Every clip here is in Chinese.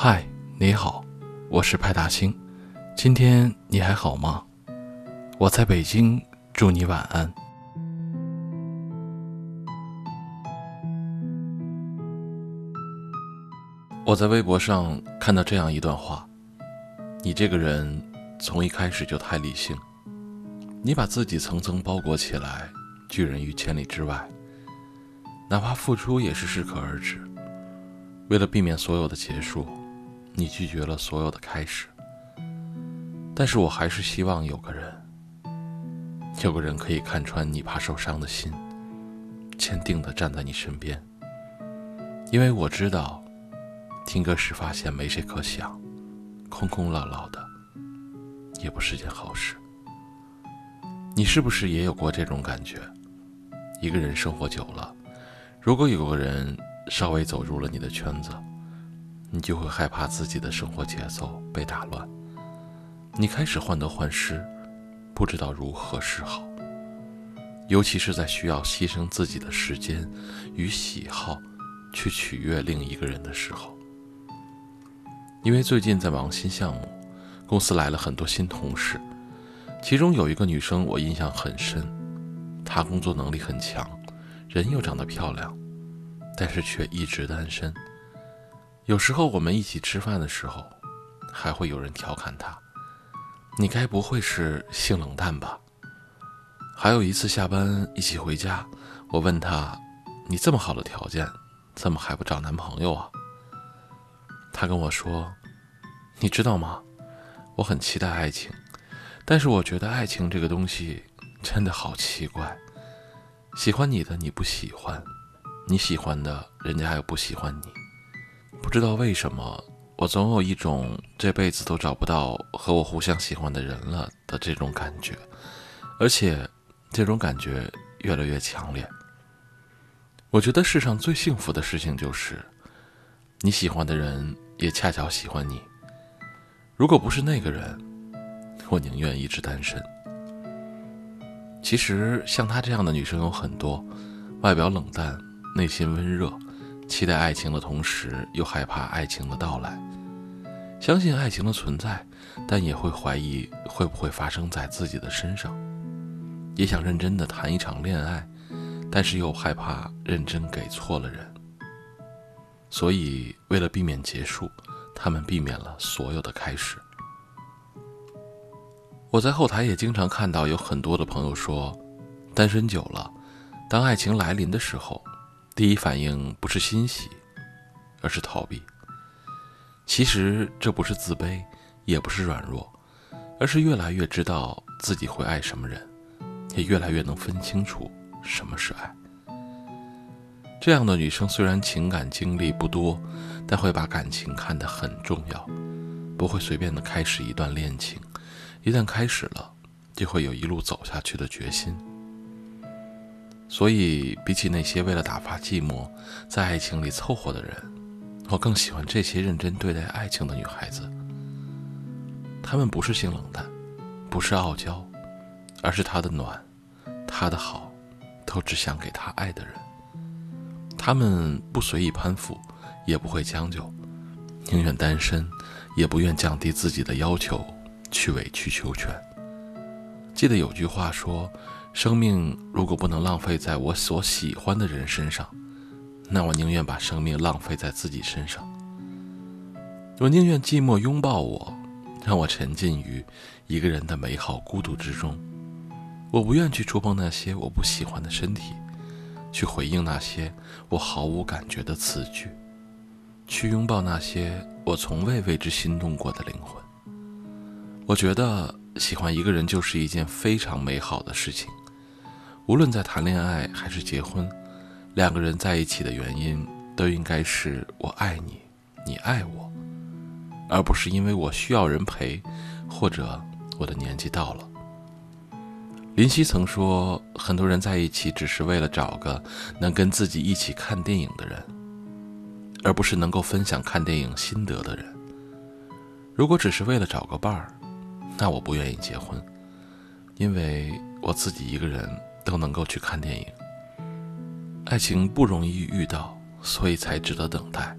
嗨，你好，我是派大星，今天你还好吗？我在北京，祝你晚安。我在微博上看到这样一段话：你这个人从一开始就太理性，你把自己层层包裹起来，拒人于千里之外，哪怕付出也是适可而止。为了避免所有的结束，你拒绝了所有的开始。但是我还是希望有个人，有个人可以看穿你怕受伤的心，坚定地站在你身边。因为我知道。听歌时发现没谁可想，空空落落的，也不是件好事。你是不是也有过这种感觉？一个人生活久了，如果有个人稍微走入了你的圈子，你就会害怕自己的生活节奏被打乱，你开始患得患失，不知道如何是好。尤其是在需要牺牲自己的时间与喜好去取悦另一个人的时候。因为最近在忙新项目，公司来了很多新同事，其中有一个女生我印象很深，她工作能力很强，人又长得漂亮，但是却一直单身。有时候我们一起吃饭的时候，还会有人调侃她：“你该不会是性冷淡吧？”还有一次下班一起回家，我问她：“你这么好的条件，怎么还不找男朋友啊？”他跟我说：“你知道吗？我很期待爱情，但是我觉得爱情这个东西真的好奇怪。喜欢你的你不喜欢，你喜欢的人家又不喜欢你。不知道为什么，我总有一种这辈子都找不到和我互相喜欢的人了的这种感觉，而且这种感觉越来越强烈。我觉得世上最幸福的事情就是你喜欢的人。”也恰巧喜欢你。如果不是那个人，我宁愿一直单身。其实像她这样的女生有很多，外表冷淡，内心温热，期待爱情的同时又害怕爱情的到来，相信爱情的存在，但也会怀疑会不会发生在自己的身上，也想认真的谈一场恋爱，但是又害怕认真给错了人。所以，为了避免结束，他们避免了所有的开始。我在后台也经常看到有很多的朋友说，单身久了，当爱情来临的时候，第一反应不是欣喜，而是逃避。其实这不是自卑，也不是软弱，而是越来越知道自己会爱什么人，也越来越能分清楚什么是爱。这样的女生虽然情感经历不多，但会把感情看得很重要，不会随便的开始一段恋情，一旦开始了，就会有一路走下去的决心。所以，比起那些为了打发寂寞在爱情里凑合的人，我更喜欢这些认真对待爱情的女孩子。她们不是性冷淡，不是傲娇，而是她的暖，她的好，都只想给她爱的人。她们不随意攀附，也不会将就，宁愿单身，也不愿降低自己的要求，去委曲求全。记得有句话说：“生命如果不能浪费在我所喜欢的人身上，那我宁愿把生命浪费在自己身上。我宁愿寂寞拥抱我，让我沉浸于一个人的美好孤独之中。我不愿去触碰那些我不喜欢的身体。”去回应那些我毫无感觉的词句，去拥抱那些我从未为之心动过的灵魂。我觉得喜欢一个人就是一件非常美好的事情，无论在谈恋爱还是结婚，两个人在一起的原因都应该是我爱你，你爱我，而不是因为我需要人陪，或者我的年纪到了。林夕曾说：“很多人在一起只是为了找个能跟自己一起看电影的人，而不是能够分享看电影心得的人。如果只是为了找个伴儿，那我不愿意结婚，因为我自己一个人都能够去看电影。爱情不容易遇到，所以才值得等待。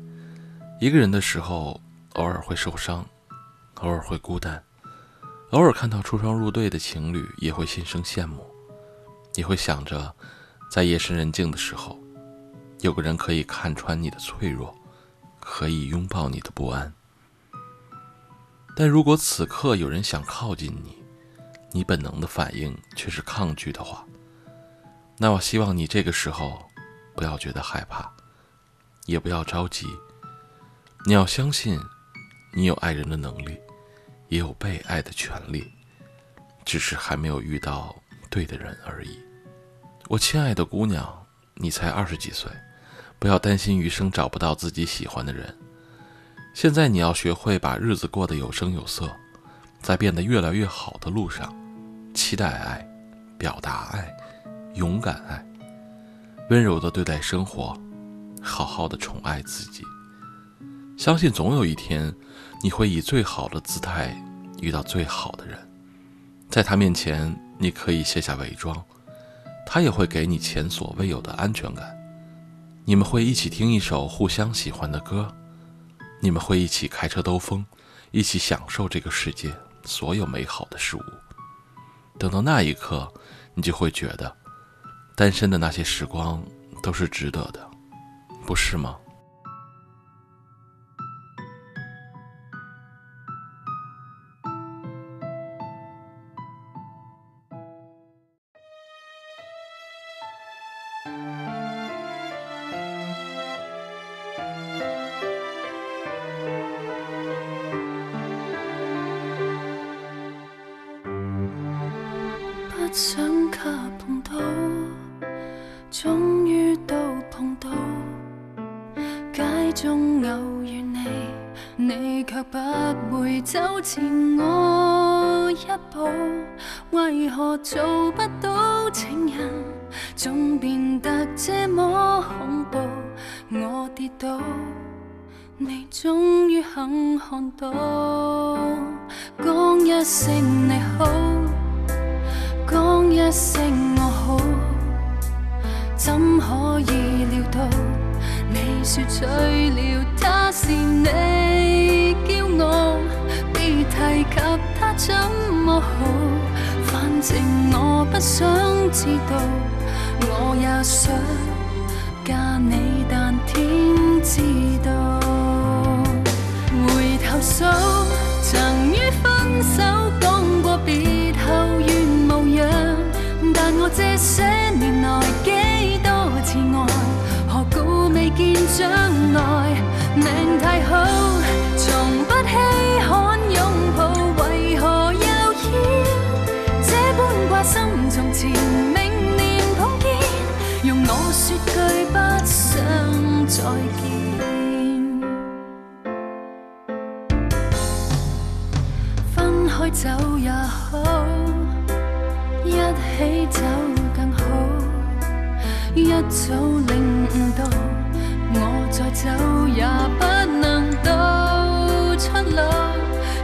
一个人的时候，偶尔会受伤，偶尔会孤单，偶尔看到出双入对的情侣，也会心生羡慕。你会想着，在夜深人静的时候，有个人可以看穿你的脆弱，可以拥抱你的不安。但如果此刻有人想靠近你，你本能的反应却是抗拒的话，那我希望你这个时候不要觉得害怕，也不要着急。你要相信，你有爱人的能力，也有被爱的权利，只是还没有遇到对的人而已。我亲爱的姑娘，你才二十几岁，不要担心余生找不到自己喜欢的人。现在你要学会把日子过得有声有色，在变得越来越好的路上，期待爱，表达爱，勇敢爱，温柔的对待生活，好好的宠爱自己。相信总有一天，你会以最好的姿态遇到最好的人，在他面前，你可以卸下伪装，他也会给你前所未有的安全感。你们会一起听一首互相喜欢的歌。你们会一起开车兜风，一起享受这个世界所有美好的事物。等到那一刻，你就会觉得，单身的那些时光都是值得的，不是吗？想给碰到，终于都碰到。街中偶遇你，你却不会走前我一步。为何做不到情人，总变得这么恐怖？我跌倒，你终于肯看到，讲一声你好。讲一声，怎可以料到你说娶了他是你骄傲？别提及他怎么好，反正我不想知道。我也想嫁你，但天早领悟到，我再走也不能到出路。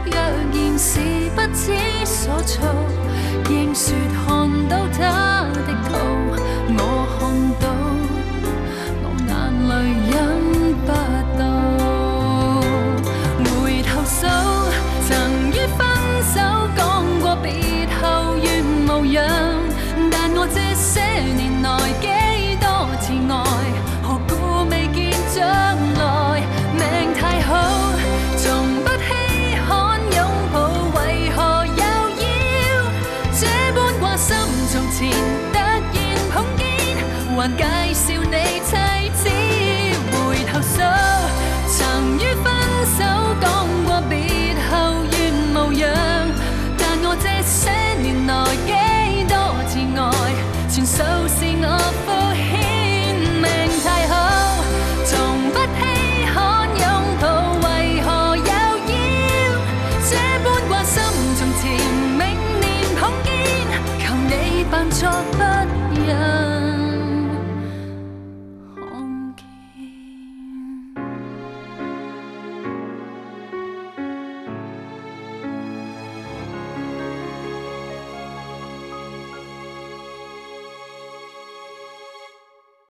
若然是不知所措，应说看到他的图，我看到，介绍你妻子，回头数，曾于分手讲过别后愿模样，但我这些年来几多自爱。全数是我敷衍，命太好，从不稀罕拥抱，为何又要这般挂心？从前明年碰见，求你扮作不一。